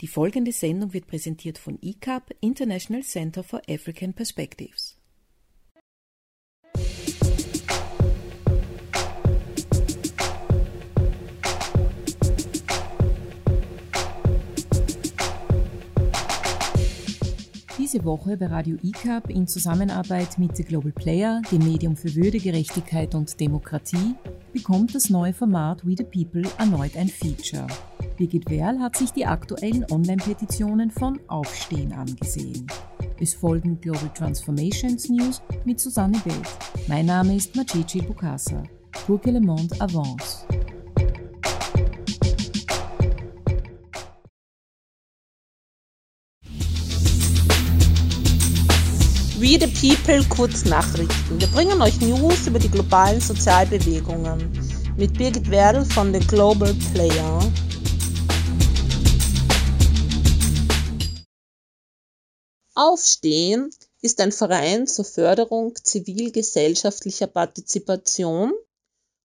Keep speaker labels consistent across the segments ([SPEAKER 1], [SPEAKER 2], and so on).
[SPEAKER 1] Die folgende Sendung wird präsentiert von ICAP, International Center for African Perspectives. Diese Woche bei Radio ICAP in Zusammenarbeit mit The Global Player, dem Medium für Würde, Gerechtigkeit und Demokratie, bekommt das neue Format We the People erneut ein Feature. Birgit Werl hat sich die aktuellen Online-Petitionen von Aufstehen angesehen. Es folgen Global Transformations News mit Susanne Bild. Mein Name ist Macici Bukasa. Pour que le monde avance.
[SPEAKER 2] We the People Kurznachrichten. Wir bringen euch News über die globalen Sozialbewegungen mit Birgit Werdl von The Global Player. Aufstehen ist ein Verein zur Förderung zivilgesellschaftlicher Partizipation.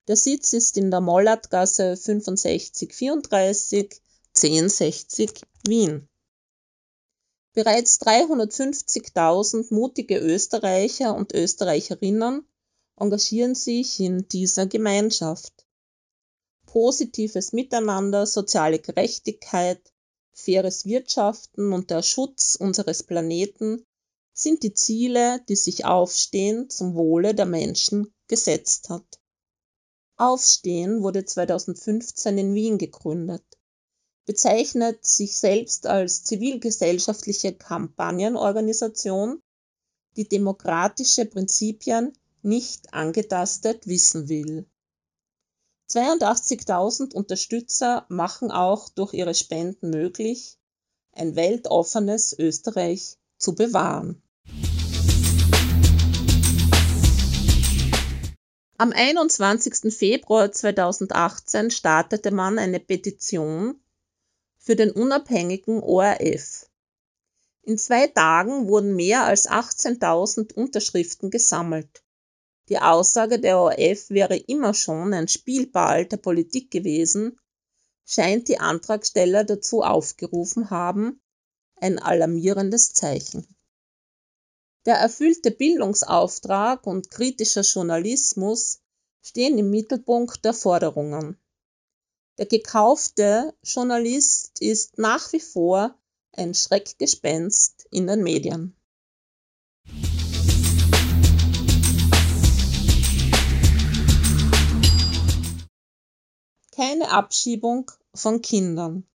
[SPEAKER 2] Der Sitz ist in der Mollertgasse 6534 1060 Wien. Bereits 350.000 mutige Österreicher und Österreicherinnen engagieren sich in dieser Gemeinschaft. Positives Miteinander, soziale Gerechtigkeit, faires Wirtschaften und der Schutz unseres Planeten sind die Ziele, die sich Aufstehen zum Wohle der Menschen gesetzt hat. Aufstehen wurde 2015 in Wien gegründet, bezeichnet sich selbst als zivilgesellschaftliche Kampagnenorganisation, die demokratische Prinzipien nicht angetastet wissen will. 82.000 Unterstützer machen auch durch ihre Spenden möglich, ein weltoffenes Österreich zu bewahren. Am 21. Februar 2018 startete man eine Petition für den unabhängigen ORF. In zwei Tagen wurden mehr als 18.000 Unterschriften gesammelt. Die Aussage der ORF wäre immer schon ein Spielball der Politik gewesen, scheint die Antragsteller dazu aufgerufen haben, ein alarmierendes Zeichen. Der erfüllte Bildungsauftrag und kritischer Journalismus stehen im Mittelpunkt der Forderungen. Der gekaufte Journalist ist nach wie vor ein Schreckgespenst in den Medien. Keine Abschiebung von Kindern.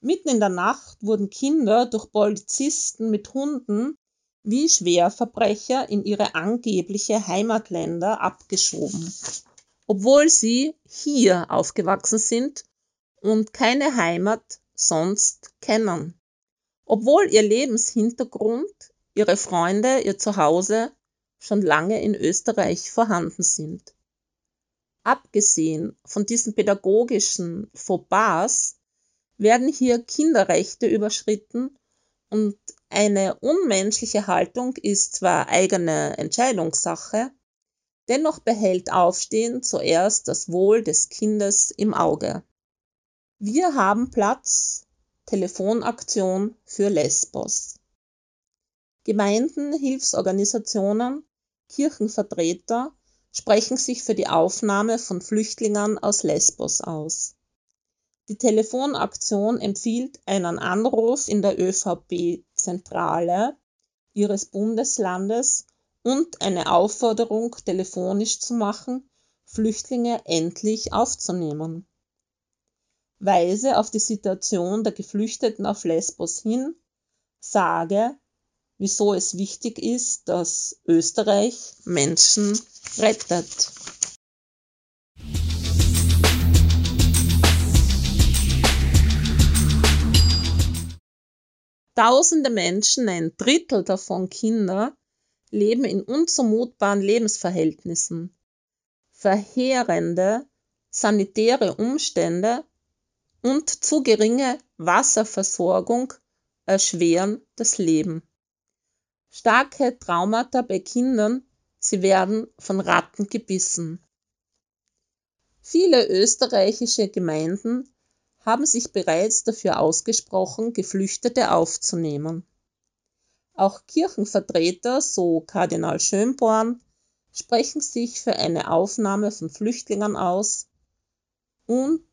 [SPEAKER 2] Mitten in der Nacht wurden Kinder durch Polizisten mit Hunden wie Schwerverbrecher in ihre angebliche Heimatländer abgeschoben, obwohl sie hier aufgewachsen sind und keine Heimat sonst kennen, obwohl ihr Lebenshintergrund, ihre Freunde, ihr Zuhause schon lange in Österreich vorhanden sind. Abgesehen von diesen pädagogischen Fauxpas werden hier Kinderrechte überschritten und eine unmenschliche Haltung ist zwar eigene Entscheidungssache, dennoch behält Aufstehen zuerst das Wohl des Kindes im Auge. Wir haben Platz, Telefonaktion für Lesbos. Gemeinden, Hilfsorganisationen, Kirchenvertreter sprechen sich für die Aufnahme von Flüchtlingen aus Lesbos aus. Die Telefonaktion empfiehlt einen Anruf in der ÖVP-Zentrale ihres Bundeslandes und eine Aufforderung telefonisch zu machen, Flüchtlinge endlich aufzunehmen. Weise auf die Situation der Geflüchteten auf Lesbos hin, sage, wieso es wichtig ist, dass Österreich Menschen rettet. Tausende Menschen, ein Drittel davon Kinder, leben in unzumutbaren Lebensverhältnissen. Verheerende sanitäre Umstände und zu geringe Wasserversorgung erschweren das Leben starke Traumata bei Kindern, sie werden von Ratten gebissen. Viele österreichische Gemeinden haben sich bereits dafür ausgesprochen, Geflüchtete aufzunehmen. Auch Kirchenvertreter, so Kardinal Schönborn, sprechen sich für eine Aufnahme von Flüchtlingen aus und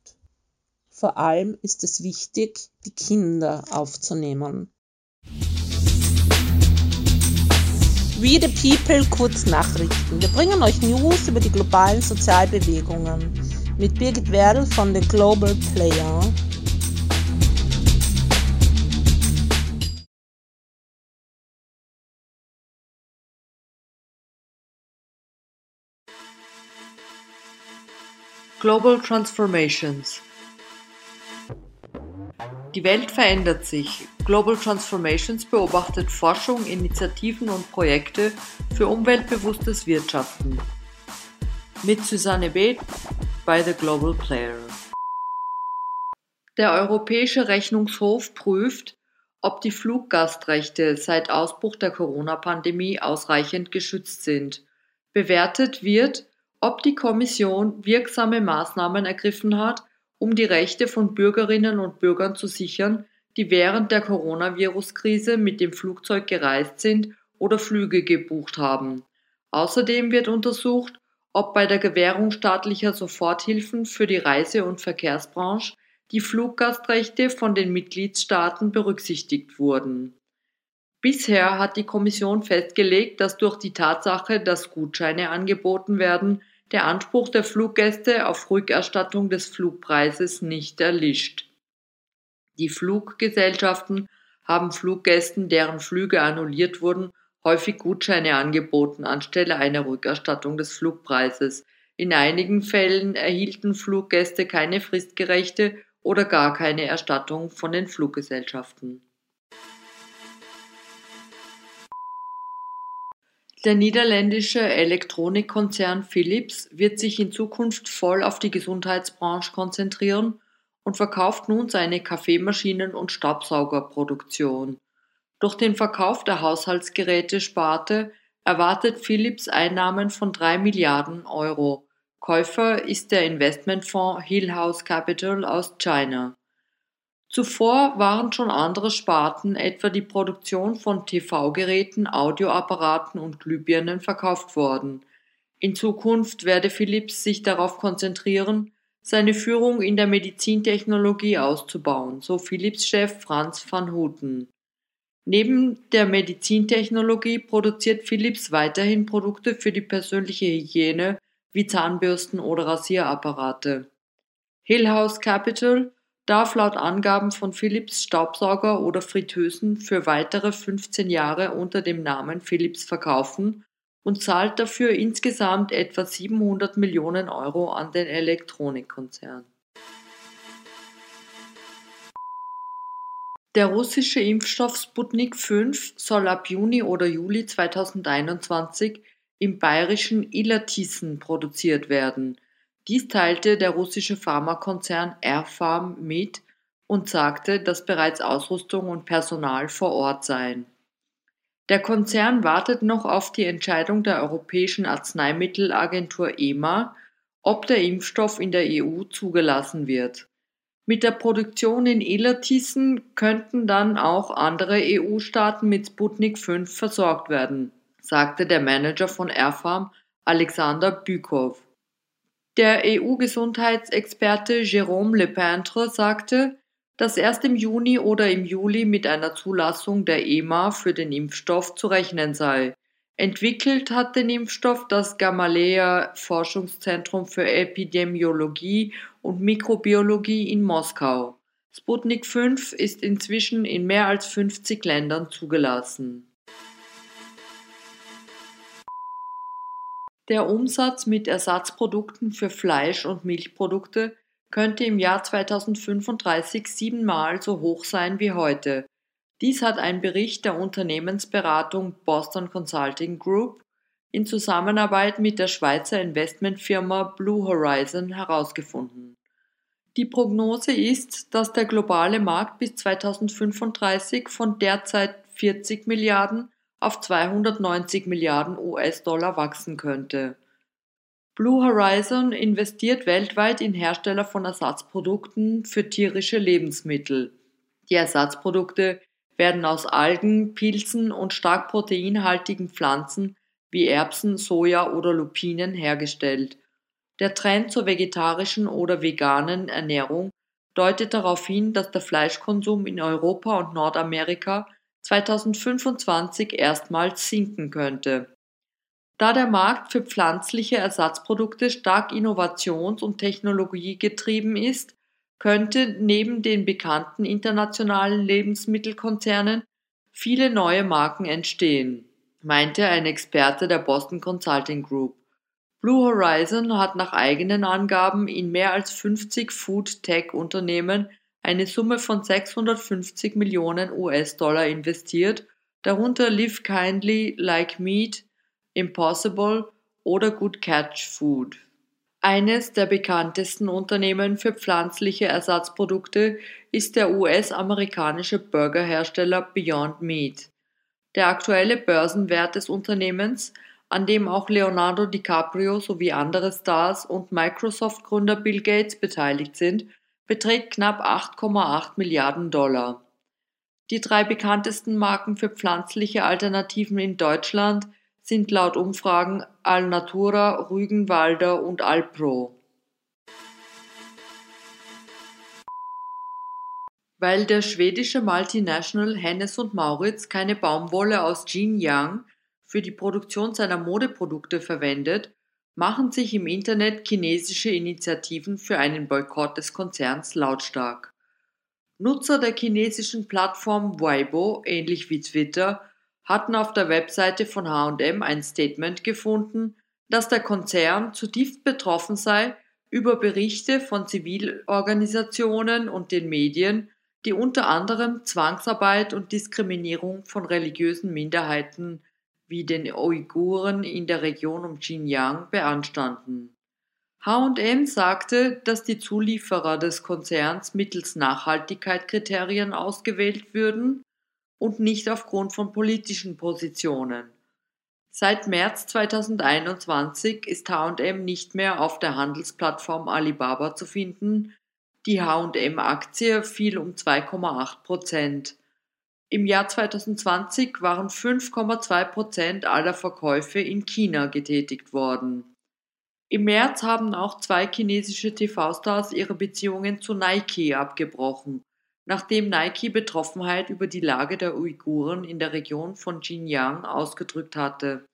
[SPEAKER 2] vor allem ist es wichtig, die Kinder aufzunehmen. We the People Kurznachrichten. Wir bringen euch News über die globalen Sozialbewegungen mit Birgit Werdl von The Global Player.
[SPEAKER 3] Global Transformations Die Welt verändert sich. Global Transformations beobachtet Forschung, Initiativen und Projekte für umweltbewusstes Wirtschaften. Mit Susanne Beth bei The Global Player. Der Europäische Rechnungshof prüft, ob die Fluggastrechte seit Ausbruch der Corona-Pandemie ausreichend geschützt sind. Bewertet wird, ob die Kommission wirksame Maßnahmen ergriffen hat, um die Rechte von Bürgerinnen und Bürgern zu sichern, die während der Coronavirus-Krise mit dem Flugzeug gereist sind oder Flüge gebucht haben. Außerdem wird untersucht, ob bei der Gewährung staatlicher Soforthilfen für die Reise- und Verkehrsbranche die Fluggastrechte von den Mitgliedstaaten berücksichtigt wurden. Bisher hat die Kommission festgelegt, dass durch die Tatsache, dass Gutscheine angeboten werden, der Anspruch der Fluggäste auf Rückerstattung des Flugpreises nicht erlischt. Die Fluggesellschaften haben Fluggästen, deren Flüge annulliert wurden, häufig Gutscheine angeboten anstelle einer Rückerstattung des Flugpreises. In einigen Fällen erhielten Fluggäste keine fristgerechte oder gar keine Erstattung von den Fluggesellschaften. Der niederländische Elektronikkonzern Philips wird sich in Zukunft voll auf die Gesundheitsbranche konzentrieren und verkauft nun seine Kaffeemaschinen und Staubsaugerproduktion. Durch den Verkauf der Haushaltsgeräte-Sparte erwartet Philips Einnahmen von drei Milliarden Euro. Käufer ist der Investmentfonds Hill House Capital aus China. Zuvor waren schon andere Sparten, etwa die Produktion von TV-Geräten, Audioapparaten und Glühbirnen verkauft worden. In Zukunft werde Philips sich darauf konzentrieren, seine Führung in der Medizintechnologie auszubauen, so Philips-Chef Franz van Houten. Neben der Medizintechnologie produziert Philips weiterhin Produkte für die persönliche Hygiene wie Zahnbürsten oder Rasierapparate. Hill House Capital darf laut Angaben von Philips Staubsauger oder Fritteusen für weitere 15 Jahre unter dem Namen Philips verkaufen und zahlt dafür insgesamt etwa 700 Millionen Euro an den Elektronikkonzern. Der russische Impfstoff Sputnik V soll ab Juni oder Juli 2021 im bayerischen Illertissen produziert werden. Dies teilte der russische Pharmakonzern Airfarm mit und sagte, dass bereits Ausrüstung und Personal vor Ort seien. Der Konzern wartet noch auf die Entscheidung der Europäischen Arzneimittelagentur EMA, ob der Impfstoff in der EU zugelassen wird. Mit der Produktion in Illertissen könnten dann auch andere EU-Staaten mit Sputnik 5 versorgt werden, sagte der Manager von Airfarm Alexander Bükow. Der EU-Gesundheitsexperte Jérôme Lepintre sagte, dass erst im Juni oder im Juli mit einer Zulassung der EMA für den Impfstoff zu rechnen sei. Entwickelt hat den Impfstoff das Gamaleya Forschungszentrum für Epidemiologie und Mikrobiologie in Moskau. Sputnik 5 ist inzwischen in mehr als 50 Ländern zugelassen. Der Umsatz mit Ersatzprodukten für Fleisch- und Milchprodukte könnte im Jahr 2035 siebenmal so hoch sein wie heute. Dies hat ein Bericht der Unternehmensberatung Boston Consulting Group in Zusammenarbeit mit der Schweizer Investmentfirma Blue Horizon herausgefunden. Die Prognose ist, dass der globale Markt bis 2035 von derzeit 40 Milliarden auf 290 Milliarden US-Dollar wachsen könnte. Blue Horizon investiert weltweit in Hersteller von Ersatzprodukten für tierische Lebensmittel. Die Ersatzprodukte werden aus Algen, Pilzen und stark proteinhaltigen Pflanzen wie Erbsen, Soja oder Lupinen hergestellt. Der Trend zur vegetarischen oder veganen Ernährung deutet darauf hin, dass der Fleischkonsum in Europa und Nordamerika 2025 erstmals sinken könnte. Da der Markt für pflanzliche Ersatzprodukte stark innovations- und technologiegetrieben ist, könnte neben den bekannten internationalen Lebensmittelkonzernen viele neue Marken entstehen, meinte ein Experte der Boston Consulting Group. Blue Horizon hat nach eigenen Angaben in mehr als 50 Food-Tech-Unternehmen eine Summe von 650 Millionen US-Dollar investiert, darunter Live Kindly, Like Meat, Impossible oder Good Catch Food. Eines der bekanntesten Unternehmen für pflanzliche Ersatzprodukte ist der US-amerikanische Burgerhersteller Beyond Meat. Der aktuelle Börsenwert des Unternehmens, an dem auch Leonardo DiCaprio sowie andere Stars und Microsoft-Gründer Bill Gates beteiligt sind, beträgt knapp 8,8 Milliarden Dollar. Die drei bekanntesten Marken für pflanzliche Alternativen in Deutschland sind laut Umfragen Alnatura, Rügenwalder und Alpro. Weil der schwedische Multinational Hennes und Mauritz keine Baumwolle aus Xinjiang für die Produktion seiner Modeprodukte verwendet, machen sich im Internet chinesische Initiativen für einen Boykott des Konzerns lautstark. Nutzer der chinesischen Plattform Weibo, ähnlich wie Twitter, hatten auf der Webseite von HM ein Statement gefunden, dass der Konzern zutiefst betroffen sei über Berichte von Zivilorganisationen und den Medien, die unter anderem Zwangsarbeit und Diskriminierung von religiösen Minderheiten wie den Uiguren in der Region um Xinjiang beanstanden. HM sagte, dass die Zulieferer des Konzerns mittels Nachhaltigkeitskriterien ausgewählt würden und nicht aufgrund von politischen Positionen. Seit März 2021 ist HM nicht mehr auf der Handelsplattform Alibaba zu finden. Die HM-Aktie fiel um 2,8 Prozent. Im Jahr 2020 waren 5,2 Prozent aller Verkäufe in China getätigt worden. Im März haben auch zwei chinesische TV-Stars ihre Beziehungen zu Nike abgebrochen nachdem Nike Betroffenheit über die Lage der Uiguren in der Region von Xinjiang ausgedrückt hatte.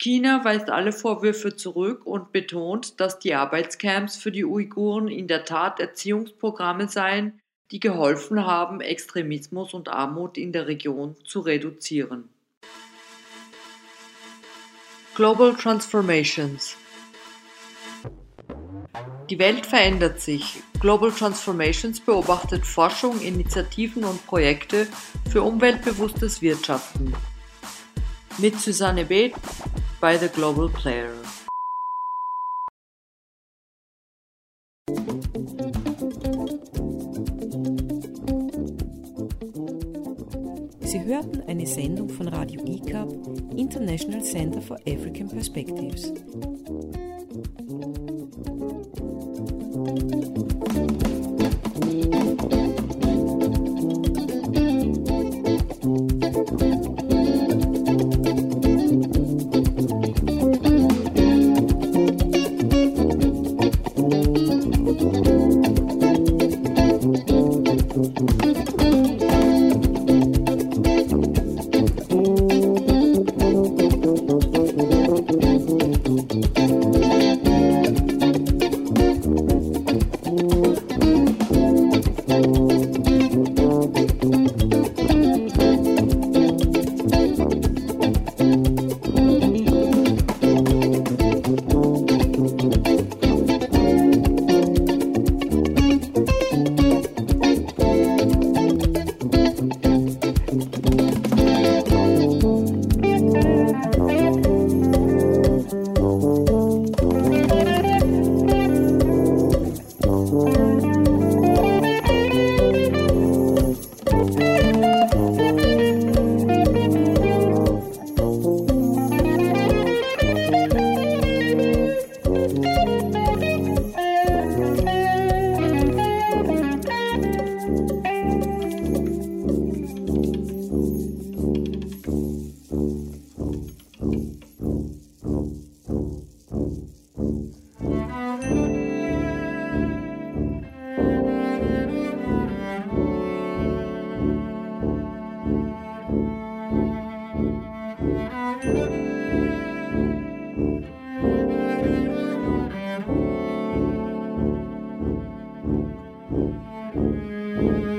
[SPEAKER 3] China weist alle Vorwürfe zurück und betont, dass die Arbeitscamps für die Uiguren in der Tat Erziehungsprogramme seien, die geholfen haben, Extremismus und Armut in der Region zu reduzieren. Global Transformations die Welt verändert sich. Global Transformations beobachtet Forschung, Initiativen und Projekte für umweltbewusstes Wirtschaften. Mit Susanne B. bei The Global Player.
[SPEAKER 1] Hörten eine Sendung von Radio ICAP, International Center for African Perspectives. Música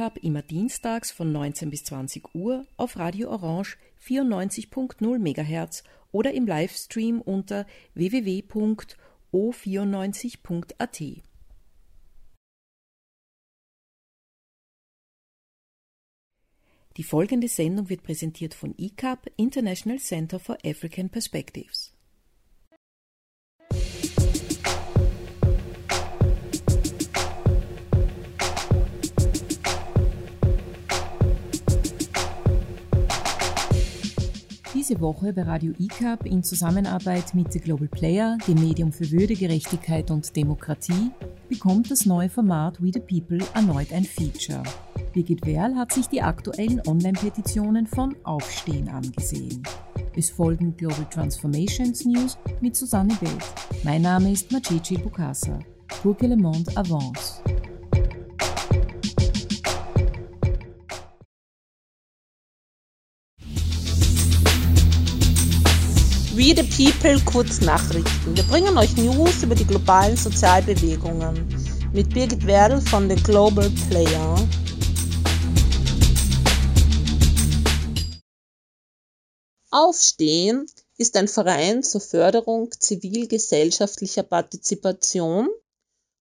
[SPEAKER 1] ICAP immer dienstags von 19 bis 20 Uhr auf Radio Orange 94.0 MHz oder im Livestream unter www.o94.at. Die folgende Sendung wird präsentiert von ICAP, International Center for African Perspectives. Diese Woche bei Radio ICAP in Zusammenarbeit mit The Global Player, dem Medium für Würde, Gerechtigkeit und Demokratie, bekommt das neue Format We the People erneut ein Feature. Birgit Werl hat sich die aktuellen Online-Petitionen von Aufstehen angesehen. Es folgen Global Transformations News mit Susanne Belt. Mein Name ist Macici Bukasa. Pour que le monde avance.
[SPEAKER 2] We the People Kurznachrichten. Wir bringen euch News über die globalen Sozialbewegungen mit Birgit Werdl von The Global Player. Aufstehen ist ein Verein zur Förderung zivilgesellschaftlicher Partizipation.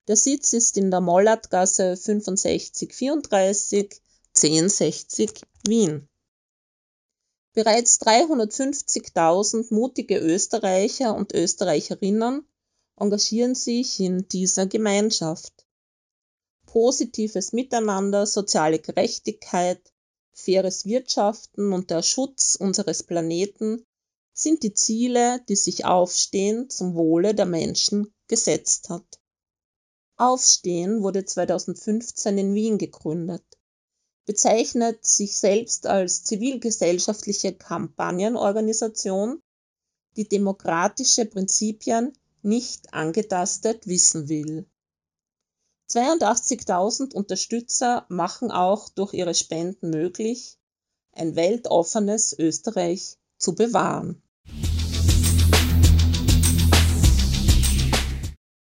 [SPEAKER 2] Der Sitz ist in der Mollertgasse 6534 1060 Wien. Bereits 350.000 mutige Österreicher und Österreicherinnen engagieren sich in dieser Gemeinschaft. Positives Miteinander, soziale Gerechtigkeit, faires Wirtschaften und der Schutz unseres Planeten sind die Ziele, die sich Aufstehen zum Wohle der Menschen gesetzt hat. Aufstehen wurde 2015 in Wien gegründet, bezeichnet sich selbst als zivilgesellschaftliche Kampagnenorganisation, die demokratische Prinzipien nicht angetastet wissen will. 82.000 Unterstützer machen auch durch ihre Spenden möglich, ein weltoffenes Österreich zu bewahren.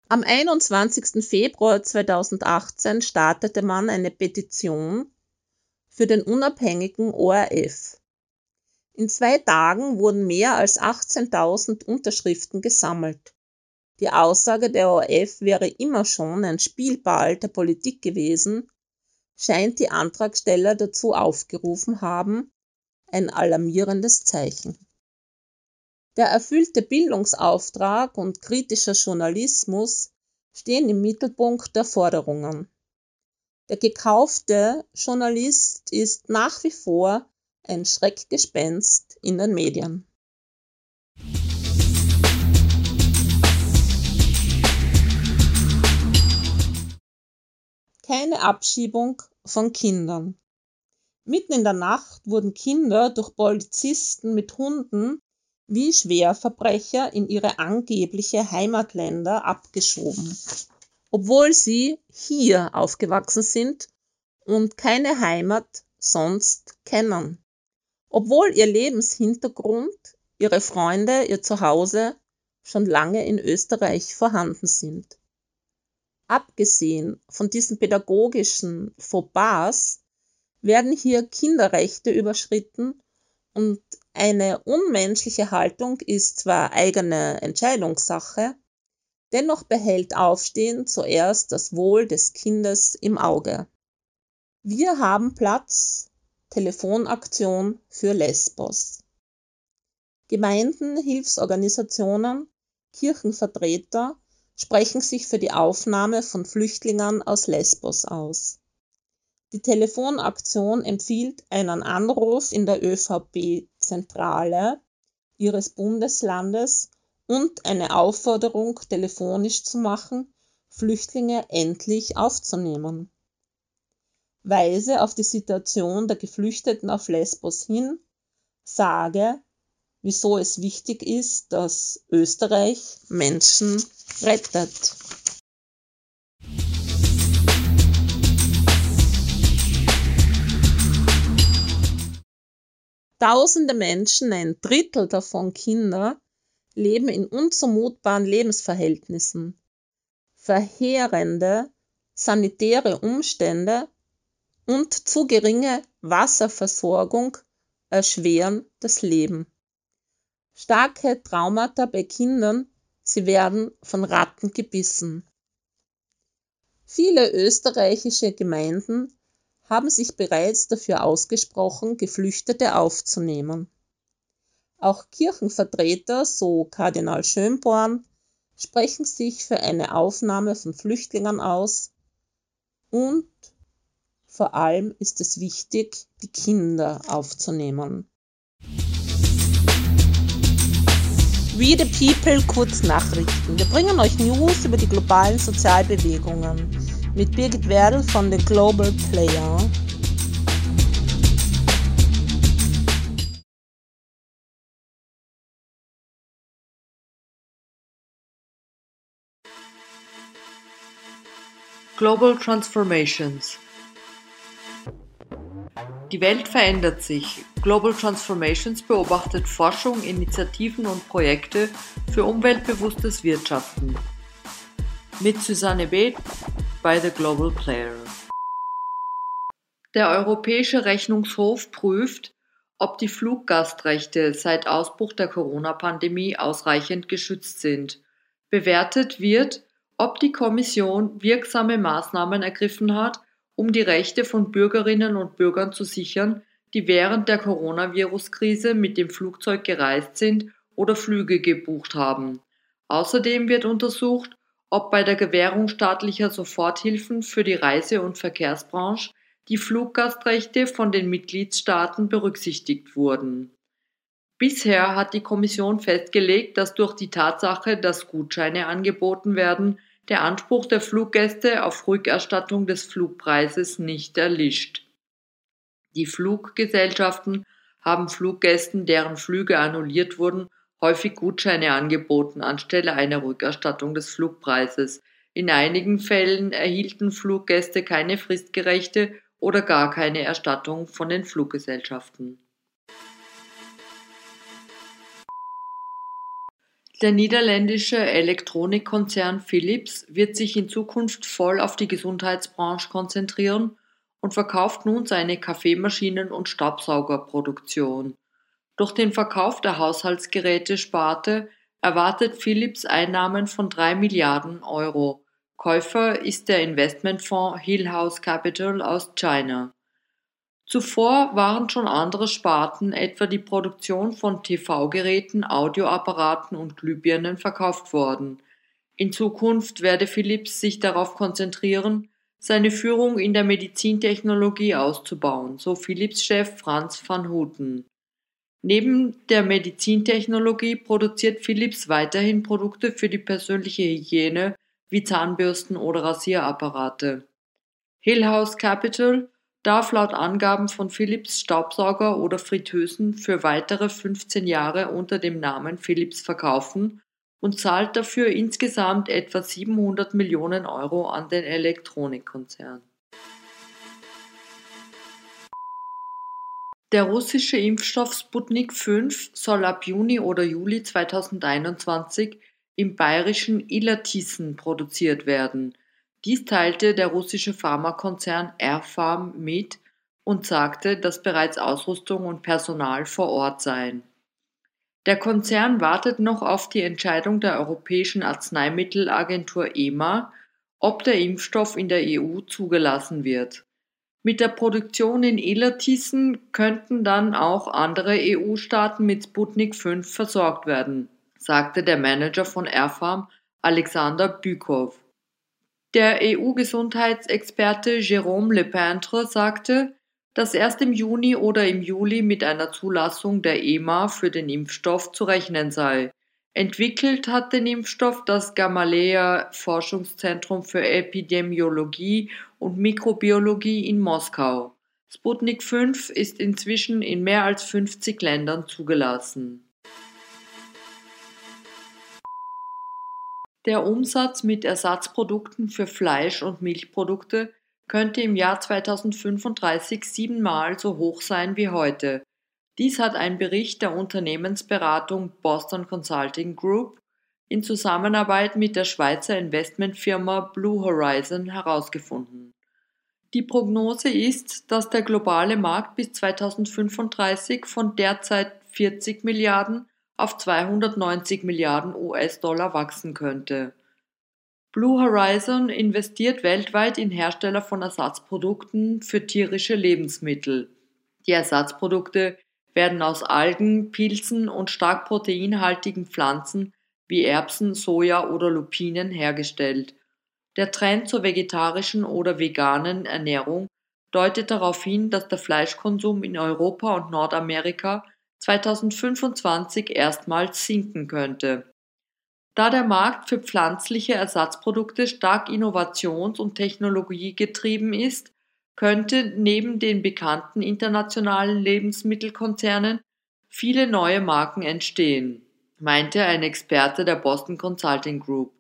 [SPEAKER 2] Am 21. Februar 2018 startete man eine Petition für den unabhängigen ORF. In zwei Tagen wurden mehr als 18.000 Unterschriften gesammelt. Die Aussage der ORF wäre immer schon ein Spielball der Politik gewesen, scheint die Antragsteller dazu aufgerufen haben, ein alarmierendes Zeichen. Der erfüllte Bildungsauftrag und kritischer Journalismus stehen im Mittelpunkt der Forderungen. Der gekaufte Journalist ist nach wie vor ein Schreckgespenst in den Medien. keine Abschiebung von Kindern. Mitten in der Nacht wurden Kinder durch Polizisten mit Hunden wie Schwerverbrecher in ihre angebliche Heimatländer abgeschoben, obwohl sie hier aufgewachsen sind und keine Heimat sonst kennen, obwohl ihr Lebenshintergrund, ihre Freunde, ihr Zuhause schon lange in Österreich vorhanden sind. Abgesehen von diesen pädagogischen Fauxpas werden hier Kinderrechte überschritten und eine unmenschliche Haltung ist zwar eigene Entscheidungssache, dennoch behält Aufstehen zuerst das Wohl des Kindes im Auge. Wir haben Platz, Telefonaktion für Lesbos. Gemeinden, Hilfsorganisationen, Kirchenvertreter sprechen sich für die Aufnahme von Flüchtlingen aus Lesbos aus. Die Telefonaktion empfiehlt einen Anruf in der ÖVP-Zentrale ihres Bundeslandes und eine Aufforderung telefonisch zu machen, Flüchtlinge endlich aufzunehmen. Weise auf die Situation der Geflüchteten auf Lesbos hin, sage, wieso es wichtig ist, dass Österreich Menschen rettet. Tausende Menschen, ein Drittel davon Kinder, leben in unzumutbaren Lebensverhältnissen. Verheerende sanitäre Umstände und zu geringe Wasserversorgung erschweren das Leben. Starke Traumata bei Kindern, sie werden von Ratten gebissen. Viele österreichische Gemeinden haben sich bereits dafür ausgesprochen, Geflüchtete aufzunehmen. Auch Kirchenvertreter, so Kardinal Schönborn, sprechen sich für eine Aufnahme von Flüchtlingen aus und vor allem ist es wichtig, die Kinder aufzunehmen. We the People Kurznachrichten. Wir bringen euch News über die globalen Sozialbewegungen mit Birgit Werdl von The Global Player.
[SPEAKER 3] Global Transformations die Welt verändert sich. Global Transformations beobachtet Forschung, Initiativen und Projekte für umweltbewusstes Wirtschaften. Mit Susanne Beth bei The Global Player. Der Europäische Rechnungshof prüft, ob die Fluggastrechte seit Ausbruch der Corona-Pandemie ausreichend geschützt sind. Bewertet wird, ob die Kommission wirksame Maßnahmen ergriffen hat, um die Rechte von Bürgerinnen und Bürgern zu sichern, die während der Coronavirus-Krise mit dem Flugzeug gereist sind oder Flüge gebucht haben. Außerdem wird untersucht, ob bei der Gewährung staatlicher Soforthilfen für die Reise- und Verkehrsbranche die Fluggastrechte von den Mitgliedstaaten berücksichtigt wurden. Bisher hat die Kommission festgelegt, dass durch die Tatsache, dass Gutscheine angeboten werden, der Anspruch der Fluggäste auf Rückerstattung des Flugpreises nicht erlischt. Die Fluggesellschaften haben Fluggästen, deren Flüge annulliert wurden, häufig Gutscheine angeboten anstelle einer Rückerstattung des Flugpreises. In einigen Fällen erhielten Fluggäste keine fristgerechte oder gar keine Erstattung von den Fluggesellschaften. Der niederländische Elektronikkonzern Philips wird sich in Zukunft voll auf die Gesundheitsbranche konzentrieren und verkauft nun seine Kaffeemaschinen- und Staubsaugerproduktion. Durch den Verkauf der Haushaltsgeräte-Sparte erwartet Philips Einnahmen von 3 Milliarden Euro. Käufer ist der Investmentfonds Hillhouse Capital aus China. Zuvor waren schon andere Sparten, etwa die Produktion von TV-Geräten, Audioapparaten und Glühbirnen verkauft worden. In Zukunft werde Philips sich darauf konzentrieren, seine Führung in der Medizintechnologie auszubauen, so Philips-Chef Franz van Houten. Neben der Medizintechnologie produziert Philips weiterhin Produkte für die persönliche Hygiene wie Zahnbürsten oder Rasierapparate. Hillhouse Capital darf laut Angaben von Philips Staubsauger oder Fritteusen für weitere 15 Jahre unter dem Namen Philips verkaufen und zahlt dafür insgesamt etwa 700 Millionen Euro an den Elektronikkonzern. Der russische Impfstoff Sputnik 5 soll ab Juni oder Juli 2021 im bayerischen Illertissen produziert werden. Dies teilte der russische Pharmakonzern Airfarm mit und sagte, dass bereits Ausrüstung und Personal vor Ort seien. Der Konzern wartet noch auf die Entscheidung der Europäischen Arzneimittelagentur EMA, ob der Impfstoff in der EU zugelassen wird. Mit der Produktion in Illertissen könnten dann auch andere EU-Staaten mit Sputnik 5 versorgt werden, sagte der Manager von Airfarm Alexander Bükow. Der EU-Gesundheitsexperte Jérôme Lepintre sagte, dass erst im Juni oder im Juli mit einer Zulassung der EMA für den Impfstoff zu rechnen sei. Entwickelt hat den Impfstoff das Gamaleya Forschungszentrum für Epidemiologie und Mikrobiologie in Moskau. Sputnik 5 ist inzwischen in mehr als 50 Ländern zugelassen. Der Umsatz mit Ersatzprodukten für Fleisch- und Milchprodukte könnte im Jahr 2035 siebenmal so hoch sein wie heute. Dies hat ein Bericht der Unternehmensberatung Boston Consulting Group in Zusammenarbeit mit der Schweizer Investmentfirma Blue Horizon herausgefunden. Die Prognose ist, dass der globale Markt bis 2035 von derzeit 40 Milliarden auf 290 Milliarden US-Dollar wachsen könnte. Blue Horizon investiert weltweit in Hersteller von Ersatzprodukten für tierische Lebensmittel. Die Ersatzprodukte werden aus Algen, Pilzen und stark proteinhaltigen Pflanzen wie Erbsen, Soja oder Lupinen hergestellt. Der Trend zur vegetarischen oder veganen Ernährung deutet darauf hin, dass der Fleischkonsum in Europa und Nordamerika 2025 erstmals sinken könnte. Da der Markt für pflanzliche Ersatzprodukte stark innovations- und technologiegetrieben ist, könnte neben den bekannten internationalen Lebensmittelkonzernen viele neue Marken entstehen, meinte ein Experte der Boston Consulting Group.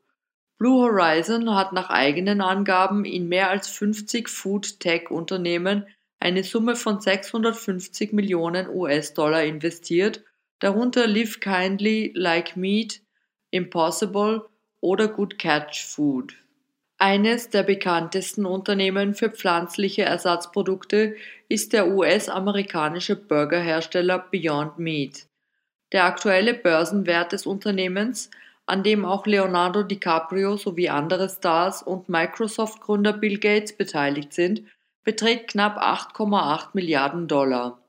[SPEAKER 3] Blue Horizon hat nach eigenen Angaben in mehr als 50 Food-Tech-Unternehmen eine Summe von 650 Millionen US-Dollar investiert, darunter Live Kindly, Like Meat, Impossible oder Good Catch Food. Eines der bekanntesten Unternehmen für pflanzliche Ersatzprodukte ist der US-amerikanische Burgerhersteller Beyond Meat. Der aktuelle Börsenwert des Unternehmens, an dem auch Leonardo DiCaprio sowie andere Stars und Microsoft-Gründer Bill Gates beteiligt sind, beträgt knapp 8,8 Milliarden Dollar.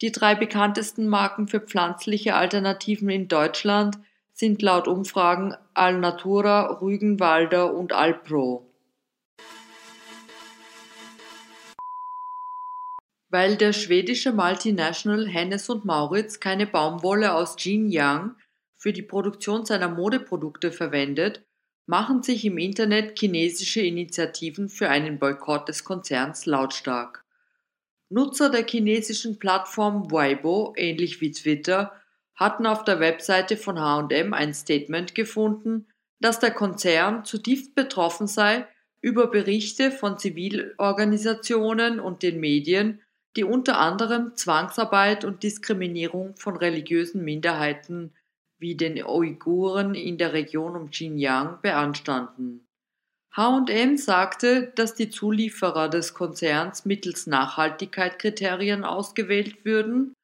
[SPEAKER 3] Die drei bekanntesten Marken für pflanzliche Alternativen in Deutschland sind laut Umfragen Alnatura, Rügenwalder und Alpro. Weil der schwedische Multinational Hennes und Mauritz keine Baumwolle aus Xinjiang für die Produktion seiner Modeprodukte verwendet, machen sich im Internet chinesische Initiativen für einen Boykott des Konzerns lautstark. Nutzer der chinesischen Plattform Weibo, ähnlich wie Twitter, hatten auf der Webseite von HM ein Statement gefunden, dass der Konzern zutiefst betroffen sei über Berichte von Zivilorganisationen und den Medien, die unter anderem Zwangsarbeit und Diskriminierung von religiösen Minderheiten wie den Uiguren in der Region um Xinjiang beanstanden. H&M sagte, dass die Zulieferer des Konzerns mittels Nachhaltigkeitskriterien ausgewählt würden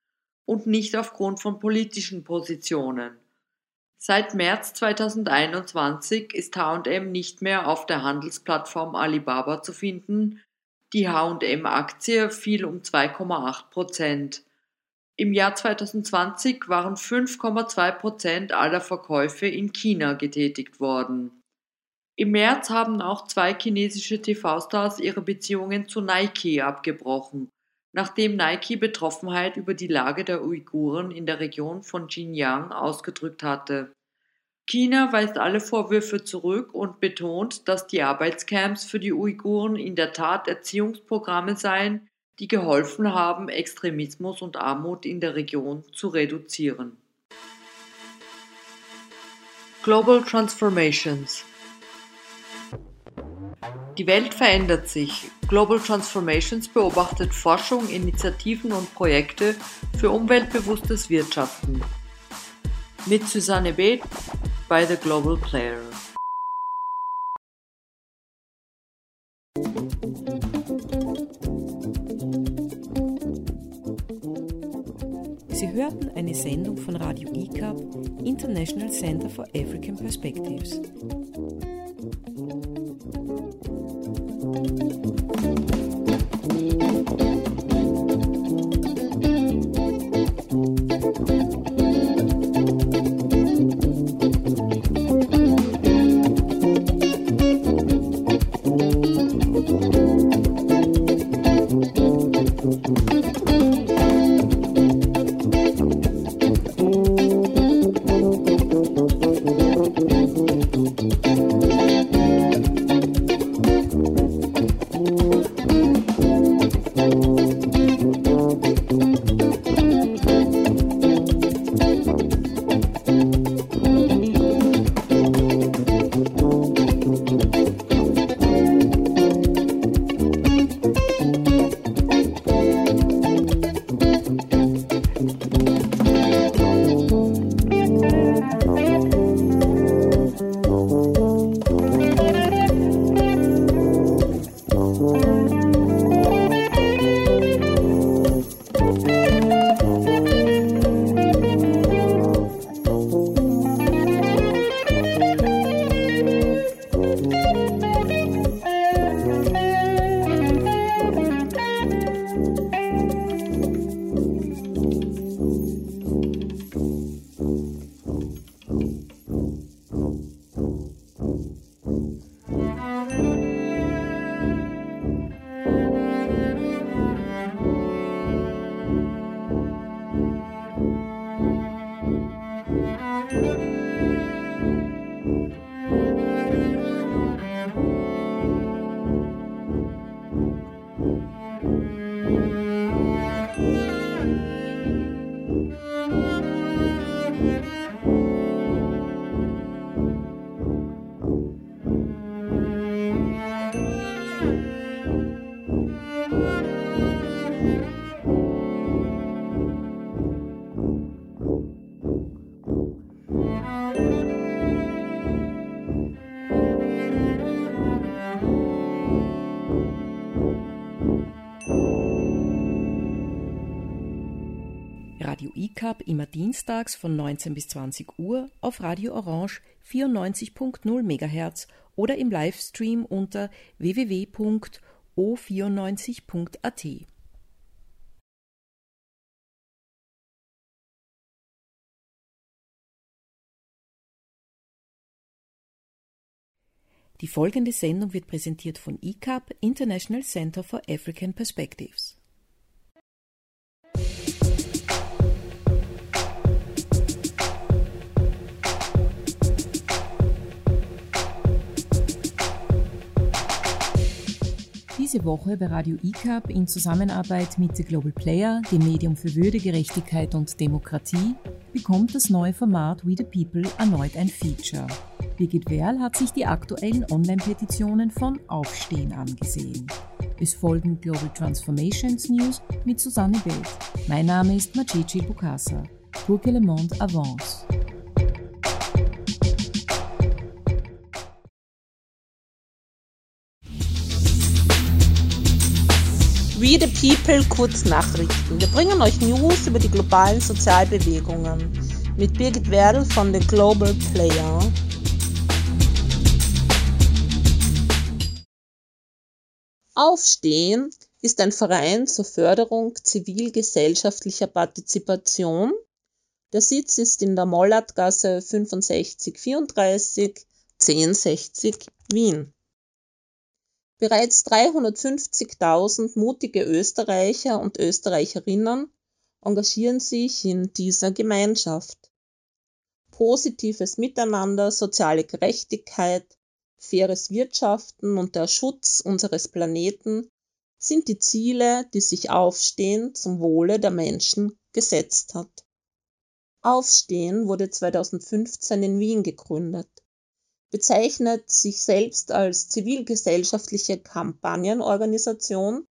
[SPEAKER 3] und nicht aufgrund von politischen Positionen. Seit März 2021 ist H&M nicht mehr auf der Handelsplattform Alibaba zu finden. Die H&M-Aktie fiel um 2,8 Prozent. Im Jahr 2020 waren 5,2 Prozent aller Verkäufe in China getätigt worden. Im März haben auch zwei chinesische TV-Stars ihre Beziehungen zu Nike abgebrochen, nachdem Nike Betroffenheit über die Lage der Uiguren in der Region von Xinjiang ausgedrückt hatte. China weist alle Vorwürfe zurück und betont, dass die Arbeitscamps für die Uiguren in der Tat Erziehungsprogramme seien, die geholfen haben, Extremismus und Armut in der Region zu reduzieren. Global Transformations Die Welt verändert sich. Global Transformations beobachtet Forschung, Initiativen und Projekte für umweltbewusstes Wirtschaften. Mit Susanne Beth bei The Global Player.
[SPEAKER 1] Hörten eine Sendung von Radio ICAP, International Center for African Perspectives. ICAP immer dienstags von 19 bis 20 Uhr auf Radio Orange 94.0 MHz oder im Livestream unter www.o94.at. Die folgende Sendung wird präsentiert von ICAP, International Center for African Perspectives. Diese Woche bei Radio ICAP in Zusammenarbeit mit The Global Player, dem Medium für Würde, Gerechtigkeit und Demokratie, bekommt das neue Format We the People erneut ein Feature. Birgit Werl hat sich die aktuellen Online-Petitionen von Aufstehen angesehen. Es folgen Global Transformations News mit Susanne Welt. Mein Name ist Macici Bukasa. Pour que le monde avance.
[SPEAKER 2] We the People Kurznachrichten. Wir bringen euch News über die globalen Sozialbewegungen mit Birgit Werdl von The Global Player. Aufstehen ist ein Verein zur Förderung zivilgesellschaftlicher Partizipation. Der Sitz ist in der Mollertgasse 6534 1060 Wien. Bereits 350.000 mutige Österreicher und Österreicherinnen engagieren sich in dieser Gemeinschaft. Positives Miteinander, soziale Gerechtigkeit, faires Wirtschaften und der Schutz unseres Planeten sind die Ziele, die sich Aufstehen zum Wohle der Menschen gesetzt hat. Aufstehen wurde 2015 in Wien gegründet, bezeichnet sich selbst als zivilgesellschaftliche Kampagnenorganisation,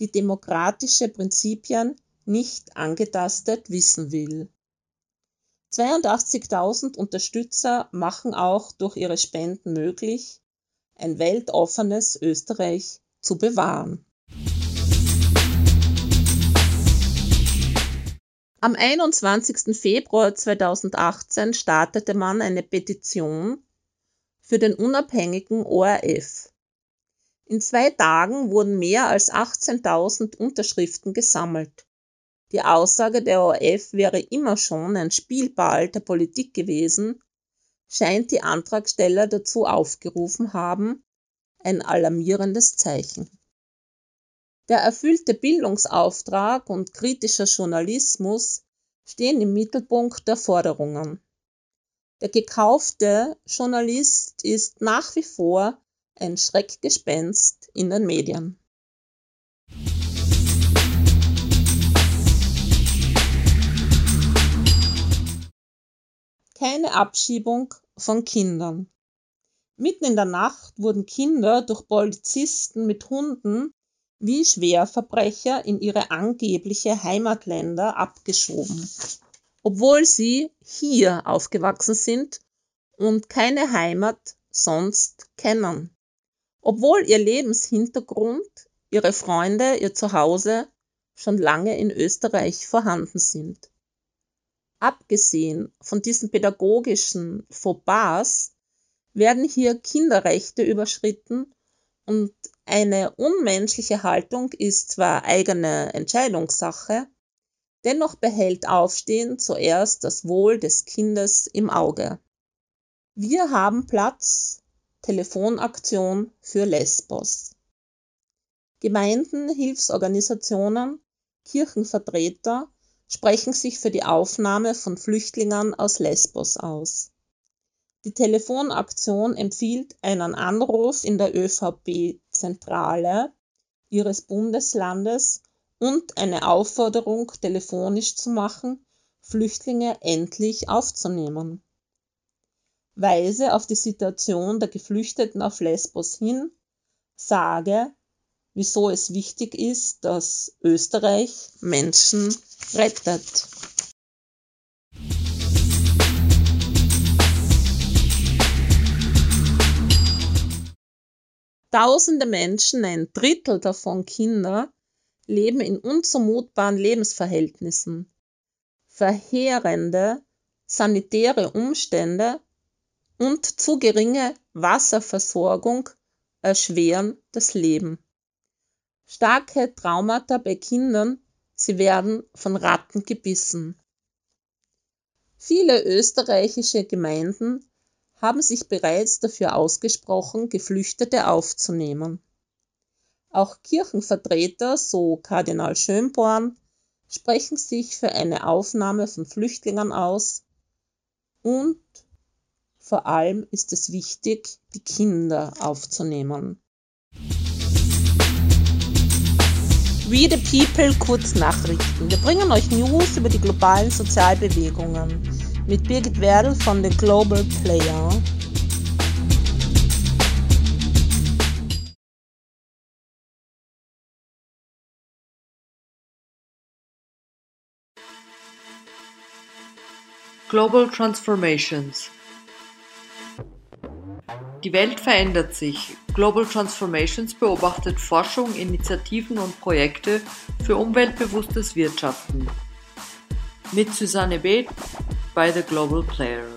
[SPEAKER 2] die demokratische Prinzipien nicht angetastet wissen will. 82.000 Unterstützer machen auch durch ihre Spenden möglich, ein weltoffenes Österreich zu bewahren. Am 21. Februar 2018 startete man eine Petition für den unabhängigen ORF. In zwei Tagen wurden mehr als 18.000 Unterschriften gesammelt. Die Aussage der ORF wäre immer schon ein Spielball der Politik gewesen, scheint die Antragsteller dazu aufgerufen haben, ein alarmierendes Zeichen. Der erfüllte Bildungsauftrag und kritischer Journalismus stehen im Mittelpunkt der Forderungen. Der gekaufte Journalist ist nach wie vor ein Schreckgespenst in den Medien. keine Abschiebung von Kindern. Mitten in der Nacht wurden Kinder durch Polizisten mit Hunden wie Schwerverbrecher in ihre angebliche Heimatländer abgeschoben, obwohl sie hier aufgewachsen sind und keine Heimat sonst kennen, obwohl ihr Lebenshintergrund, ihre Freunde, ihr Zuhause schon lange in Österreich vorhanden sind. Abgesehen von diesen pädagogischen Fauxpas werden hier Kinderrechte überschritten und eine unmenschliche Haltung ist zwar eigene Entscheidungssache, dennoch behält Aufstehen zuerst das Wohl des Kindes im Auge. Wir haben Platz, Telefonaktion für Lesbos. Gemeinden, Hilfsorganisationen, Kirchenvertreter sprechen sich für die Aufnahme von Flüchtlingen aus Lesbos aus. Die Telefonaktion empfiehlt einen Anruf in der ÖVP-Zentrale ihres Bundeslandes und eine Aufforderung telefonisch zu machen, Flüchtlinge endlich aufzunehmen. Weise auf die Situation der Geflüchteten auf Lesbos hin, sage, wieso es wichtig ist, dass Österreich Menschen rettet. Tausende Menschen, ein Drittel davon Kinder, leben in unzumutbaren Lebensverhältnissen. verheerende sanitäre Umstände und zu geringe Wasserversorgung erschweren das Leben. Starke Traumata bei Kindern, sie werden von Ratten gebissen. Viele österreichische Gemeinden haben sich bereits dafür ausgesprochen, Geflüchtete aufzunehmen. Auch Kirchenvertreter, so Kardinal Schönborn, sprechen sich für eine Aufnahme von Flüchtlingen aus und vor allem ist es wichtig, die Kinder aufzunehmen. We the People Kurznachrichten. Wir bringen euch News über die globalen Sozialbewegungen mit Birgit Werdl von The Global Player.
[SPEAKER 3] Global Transformations die Welt verändert sich. Global Transformations beobachtet Forschung, Initiativen und Projekte für umweltbewusstes Wirtschaften. Mit Susanne Beth bei The Global Player.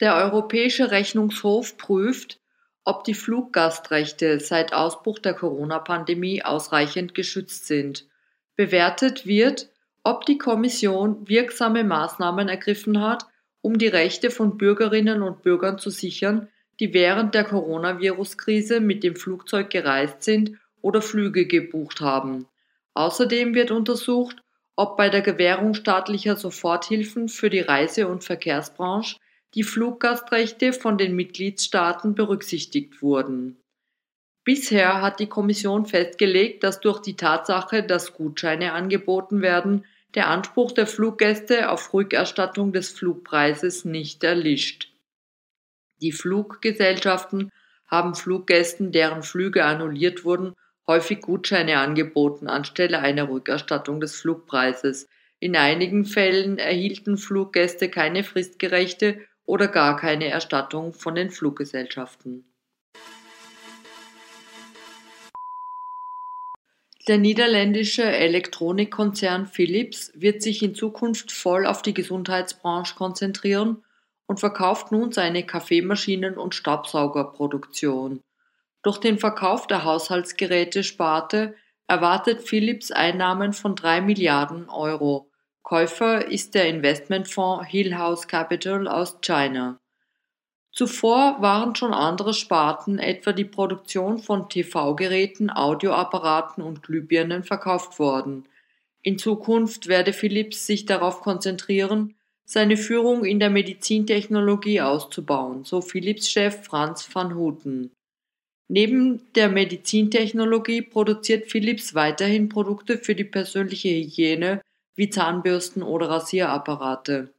[SPEAKER 3] Der Europäische Rechnungshof prüft, ob die Fluggastrechte seit Ausbruch der Corona-Pandemie ausreichend geschützt sind. Bewertet wird, ob die Kommission wirksame Maßnahmen ergriffen hat, um die Rechte von Bürgerinnen und Bürgern zu sichern, die während der Coronavirus-Krise mit dem Flugzeug gereist sind oder Flüge gebucht haben. Außerdem wird untersucht, ob bei der Gewährung staatlicher Soforthilfen für die Reise- und Verkehrsbranche die Fluggastrechte von den Mitgliedstaaten berücksichtigt wurden. Bisher hat die Kommission festgelegt, dass durch die Tatsache, dass Gutscheine angeboten werden, der Anspruch der Fluggäste auf Rückerstattung des Flugpreises nicht erlischt. Die Fluggesellschaften haben Fluggästen, deren Flüge annulliert wurden, häufig Gutscheine angeboten anstelle einer Rückerstattung des Flugpreises. In einigen Fällen erhielten Fluggäste keine fristgerechte oder gar keine Erstattung von den Fluggesellschaften. Der niederländische Elektronikkonzern Philips wird sich in Zukunft voll auf die Gesundheitsbranche konzentrieren und verkauft nun seine Kaffeemaschinen und Staubsaugerproduktion. Durch den Verkauf der Haushaltsgeräte-Sparte erwartet Philips Einnahmen von drei Milliarden Euro. Käufer ist der Investmentfonds Hill House Capital aus China. Zuvor waren schon andere Sparten, etwa die Produktion von TV-Geräten, Audioapparaten und Glühbirnen verkauft worden. In Zukunft werde Philips sich darauf konzentrieren, seine Führung in der Medizintechnologie auszubauen, so Philips-Chef Franz van Houten. Neben der Medizintechnologie produziert Philips weiterhin Produkte für die persönliche Hygiene wie Zahnbürsten oder Rasierapparate.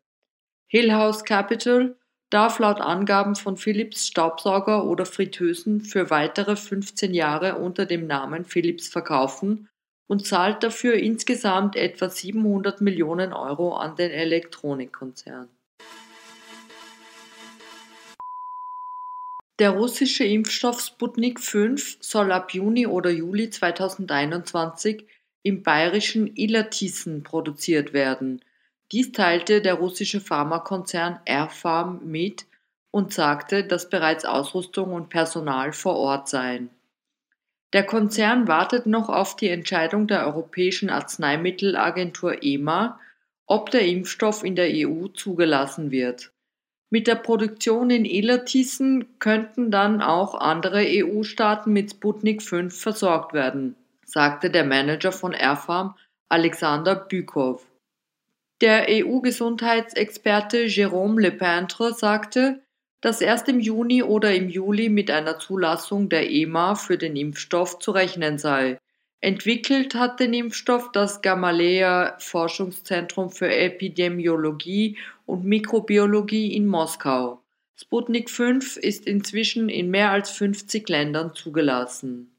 [SPEAKER 3] Hillhouse Capital darf laut Angaben von Philips Staubsauger oder Fritteusen für weitere 15 Jahre unter dem Namen Philips verkaufen und zahlt dafür insgesamt etwa 700 Millionen Euro an den Elektronikkonzern. Der russische Impfstoff Sputnik 5 soll ab Juni oder Juli 2021 im bayerischen Illertissen produziert werden. Dies teilte der russische Pharmakonzern Airfarm mit und sagte, dass bereits Ausrüstung und Personal vor Ort seien. Der Konzern wartet noch auf die Entscheidung der Europäischen Arzneimittelagentur EMA, ob der Impfstoff in der EU zugelassen wird. Mit der Produktion in Illertissen könnten dann auch andere EU-Staaten mit Sputnik 5 versorgt werden, sagte der Manager von Airfarm Alexander Bükow. Der EU-Gesundheitsexperte Jérôme Lepintre sagte, dass erst im Juni oder im Juli mit einer Zulassung der EMA für den Impfstoff zu rechnen sei. Entwickelt hat den Impfstoff das Gamaleya Forschungszentrum für Epidemiologie und Mikrobiologie in Moskau. Sputnik 5 ist inzwischen in mehr als 50 Ländern zugelassen.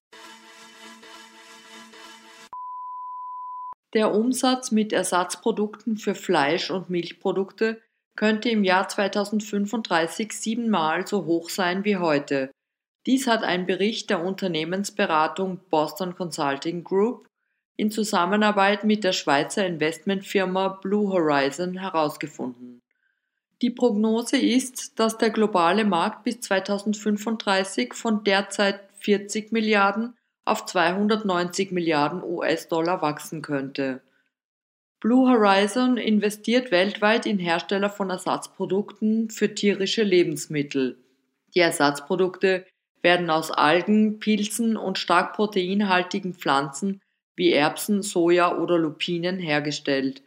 [SPEAKER 3] Der Umsatz mit Ersatzprodukten für Fleisch- und Milchprodukte könnte im Jahr 2035 siebenmal so hoch sein wie heute. Dies hat ein Bericht der Unternehmensberatung Boston Consulting Group, in Zusammenarbeit mit der Schweizer Investmentfirma Blue Horizon herausgefunden. Die Prognose ist, dass der globale Markt bis 2035 von derzeit 40 Milliarden auf 290 Milliarden US-Dollar wachsen könnte. Blue Horizon investiert weltweit in Hersteller von Ersatzprodukten für tierische Lebensmittel. Die Ersatzprodukte werden aus Algen, Pilzen und stark proteinhaltigen Pflanzen wie Erbsen, Soja oder Lupinen hergestellt.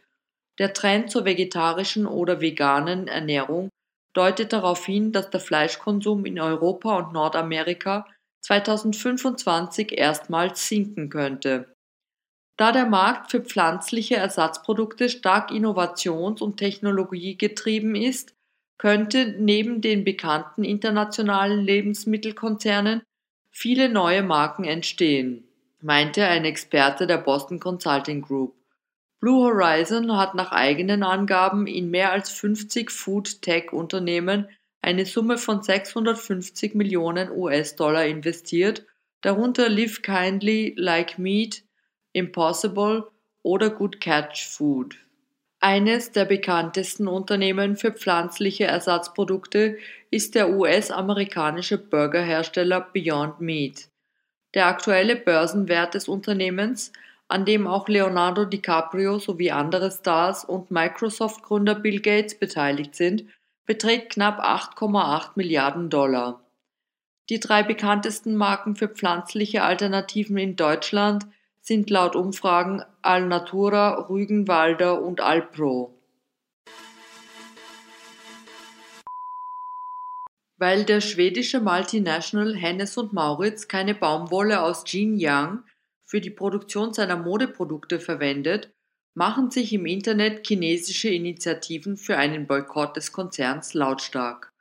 [SPEAKER 3] Der Trend zur vegetarischen oder veganen Ernährung deutet darauf hin, dass der Fleischkonsum in Europa und Nordamerika 2025 erstmals sinken könnte. Da der Markt für pflanzliche Ersatzprodukte stark innovations- und technologiegetrieben ist, könnte neben den bekannten internationalen Lebensmittelkonzernen viele neue Marken entstehen, meinte ein Experte der Boston Consulting Group. Blue Horizon hat nach eigenen Angaben in mehr als 50 Food-Tech-Unternehmen eine Summe von 650 Millionen US-Dollar investiert, darunter Live Kindly, Like Meat, Impossible oder Good Catch Food. Eines der bekanntesten Unternehmen für pflanzliche Ersatzprodukte ist der US-amerikanische Burgerhersteller Beyond Meat. Der aktuelle Börsenwert des Unternehmens an dem auch Leonardo DiCaprio sowie andere Stars und Microsoft-Gründer Bill Gates beteiligt sind, beträgt knapp 8,8 Milliarden Dollar. Die drei bekanntesten Marken für pflanzliche Alternativen in Deutschland sind laut Umfragen Alnatura, Rügenwalder und Alpro. Weil der schwedische Multinational Hennes und Mauritz keine Baumwolle aus Xinjiang für die Produktion seiner Modeprodukte verwendet, machen sich im Internet chinesische Initiativen für einen Boykott des Konzerns lautstark.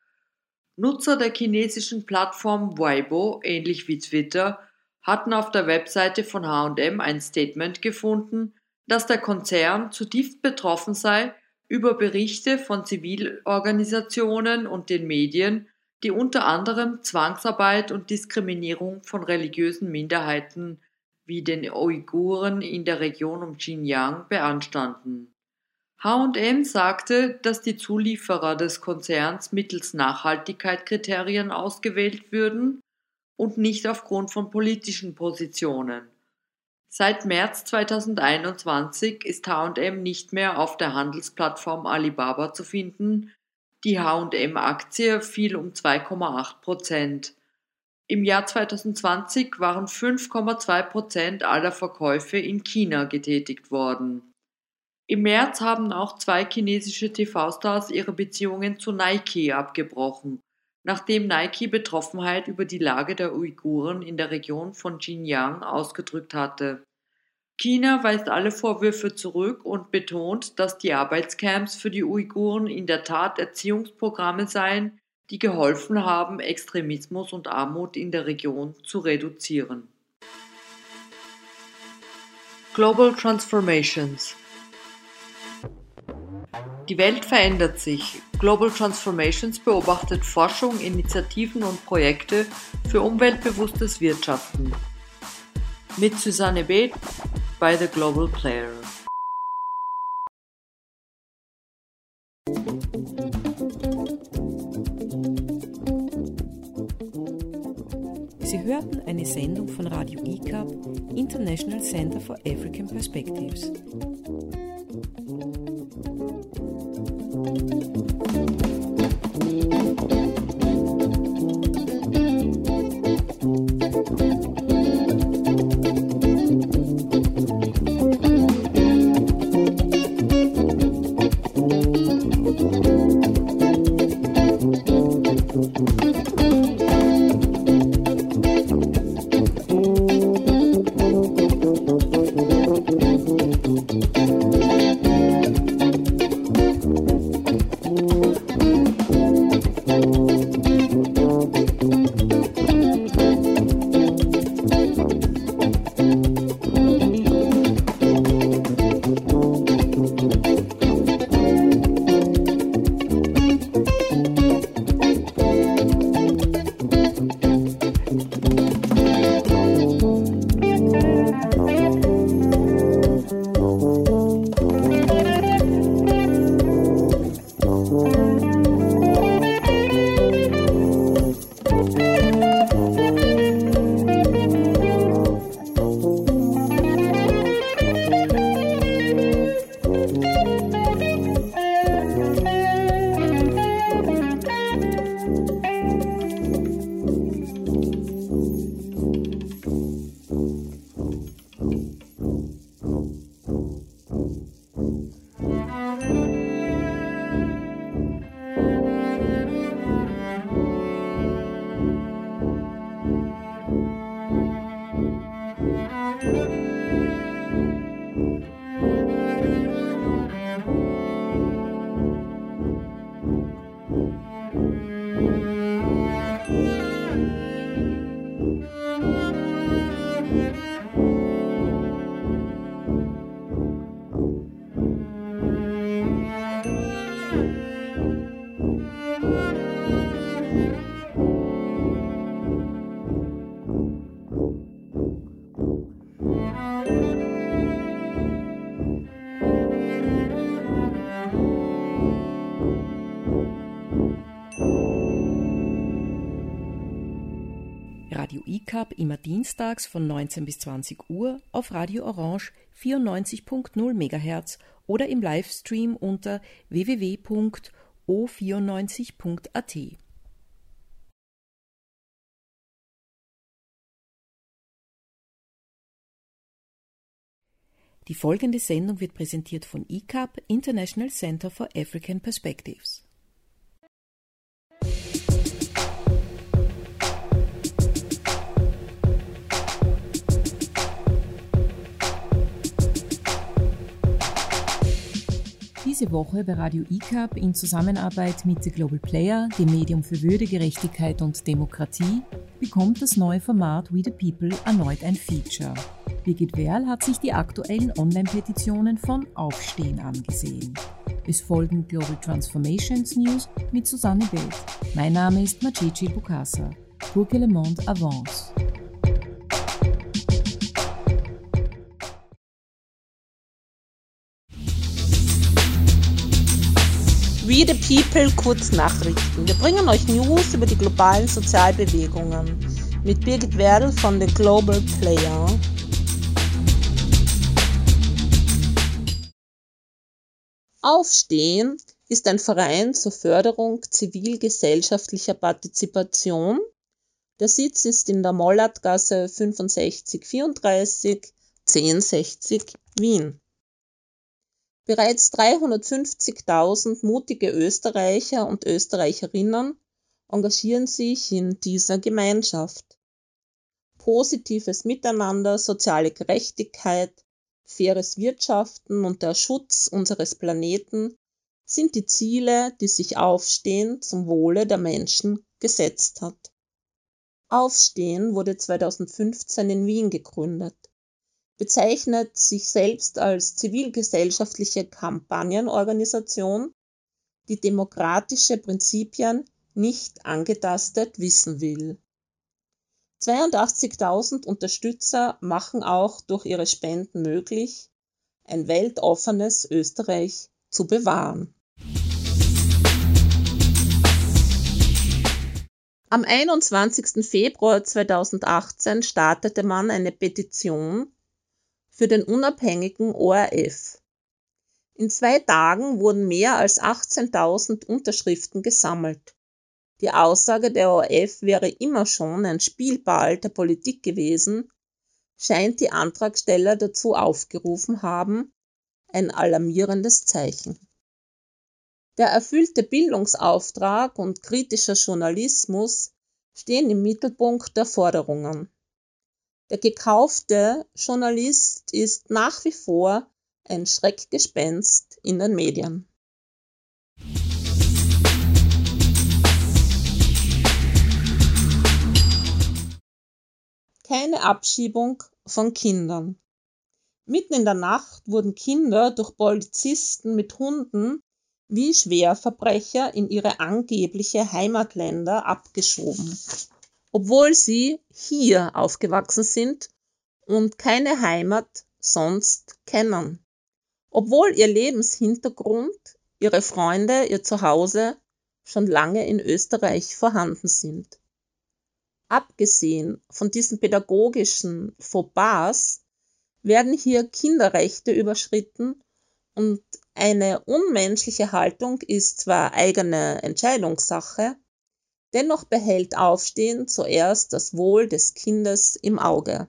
[SPEAKER 3] Nutzer der chinesischen Plattform Weibo, ähnlich wie Twitter, hatten auf der Webseite von HM ein Statement gefunden, dass der Konzern zutiefst betroffen sei über Berichte von Zivilorganisationen und den Medien, die unter anderem Zwangsarbeit und Diskriminierung von religiösen Minderheiten wie den Uiguren in der Region um Xinjiang beanstanden. H&M sagte, dass die Zulieferer des Konzerns mittels Nachhaltigkeitskriterien ausgewählt würden und nicht aufgrund von politischen Positionen. Seit März 2021 ist H&M nicht mehr auf der Handelsplattform Alibaba zu finden. Die H&M-Aktie fiel um 2,8 Prozent. Im Jahr 2020 waren 5,2 Prozent aller Verkäufe in China getätigt worden. Im März haben auch zwei chinesische TV-Stars ihre Beziehungen zu Nike abgebrochen, nachdem Nike Betroffenheit über die Lage der Uiguren in der Region von Xinjiang ausgedrückt hatte. China weist alle Vorwürfe zurück und betont, dass die Arbeitscamps für die Uiguren in der Tat Erziehungsprogramme seien, die geholfen haben, Extremismus und Armut in der Region zu reduzieren. Global Transformations Die Welt verändert sich. Global Transformations beobachtet Forschung, Initiativen und Projekte für umweltbewusstes Wirtschaften. Mit Susanne B. bei The Global Player.
[SPEAKER 1] Sendung von Radio ICAP, International Center for African Perspectives. ICAP immer dienstags von 19 bis 20 Uhr auf Radio Orange 94.0 MHz oder im Livestream unter www.o94.at. Die folgende Sendung wird präsentiert von ICAP, International Center for African Perspectives. Diese Woche bei Radio ICAP in Zusammenarbeit mit The Global Player, dem Medium für Würde, Gerechtigkeit und Demokratie, bekommt das neue Format We the People erneut ein Feature. Birgit Werl hat sich die aktuellen Online-Petitionen von Aufstehen angesehen. Es folgen Global Transformations News mit Susanne Welt. Mein Name ist Macici Bukasa. Pour que le monde avance.
[SPEAKER 2] We the People Kurznachrichten. Wir bringen euch News über die globalen Sozialbewegungen mit Birgit Werdl von The Global Player. Aufstehen ist ein Verein zur Förderung zivilgesellschaftlicher Partizipation. Der Sitz ist in der Mollertgasse 6534 1060 Wien. Bereits 350.000 mutige Österreicher und Österreicherinnen engagieren sich in dieser Gemeinschaft. Positives Miteinander, soziale Gerechtigkeit, faires Wirtschaften und der Schutz unseres Planeten sind die Ziele, die sich Aufstehen zum Wohle der Menschen gesetzt hat. Aufstehen wurde 2015 in Wien gegründet bezeichnet sich selbst als zivilgesellschaftliche Kampagnenorganisation, die demokratische Prinzipien nicht angetastet wissen will. 82.000 Unterstützer machen auch durch ihre Spenden möglich, ein weltoffenes Österreich zu bewahren. Am 21. Februar 2018 startete man eine Petition für den unabhängigen ORF. In zwei Tagen wurden mehr als 18.000 Unterschriften gesammelt. Die Aussage der ORF wäre immer schon ein Spielball der Politik gewesen, scheint die Antragsteller dazu aufgerufen haben, ein alarmierendes Zeichen. Der erfüllte Bildungsauftrag und kritischer Journalismus stehen im Mittelpunkt der Forderungen. Der gekaufte Journalist ist nach wie vor ein Schreckgespenst in den Medien. Keine Abschiebung von Kindern. Mitten in der Nacht wurden Kinder durch Polizisten mit Hunden wie Schwerverbrecher in ihre angebliche Heimatländer abgeschoben obwohl sie hier aufgewachsen sind und keine Heimat sonst kennen. Obwohl ihr Lebenshintergrund, ihre Freunde, ihr Zuhause schon lange in Österreich vorhanden sind. Abgesehen von diesen pädagogischen Fauxpas werden hier Kinderrechte überschritten und eine unmenschliche Haltung ist zwar eigene Entscheidungssache, Dennoch behält Aufstehen zuerst das Wohl des Kindes im Auge.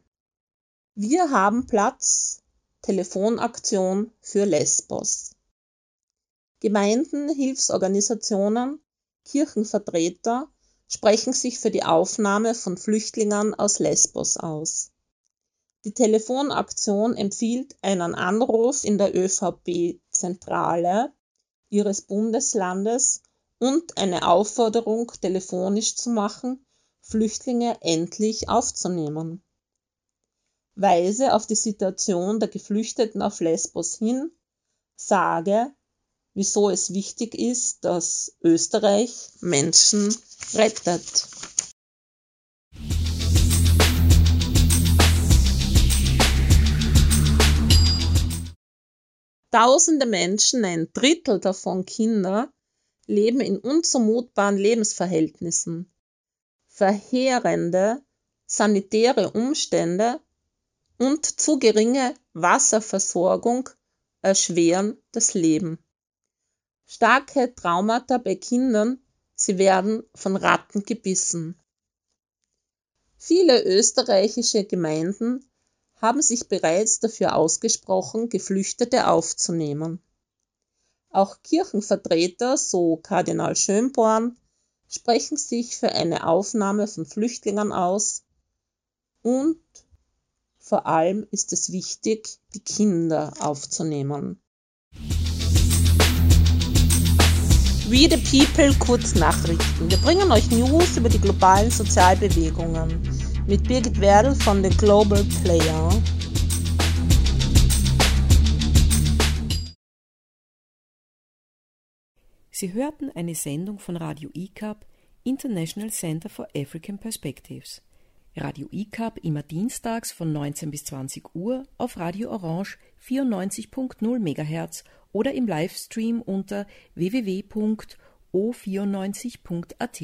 [SPEAKER 2] Wir haben Platz Telefonaktion für Lesbos. Gemeinden, Hilfsorganisationen, Kirchenvertreter sprechen sich für die Aufnahme von Flüchtlingen aus Lesbos aus. Die Telefonaktion empfiehlt einen Anruf in der ÖVP-Zentrale ihres Bundeslandes und eine Aufforderung telefonisch zu machen, Flüchtlinge endlich aufzunehmen. Weise auf die Situation der Geflüchteten auf Lesbos hin, sage, wieso es wichtig ist, dass Österreich Menschen rettet. Tausende Menschen, ein Drittel davon Kinder, leben in unzumutbaren Lebensverhältnissen. Verheerende sanitäre Umstände und zu geringe Wasserversorgung erschweren das Leben. Starke Traumata bei Kindern, sie werden von Ratten gebissen. Viele österreichische Gemeinden haben sich bereits dafür ausgesprochen, Geflüchtete aufzunehmen. Auch Kirchenvertreter, so Kardinal Schönborn, sprechen sich für eine Aufnahme von Flüchtlingen aus und vor allem ist es wichtig, die Kinder aufzunehmen. We the People Kurznachrichten. Wir bringen euch News über die globalen Sozialbewegungen mit Birgit Werdl von The Global Player.
[SPEAKER 4] Sie hörten eine Sendung von Radio ICAP, International Center for African Perspectives. Radio ICAP immer dienstags von 19 bis 20 Uhr auf Radio Orange 94.0 MHz oder im Livestream unter www.o94.at.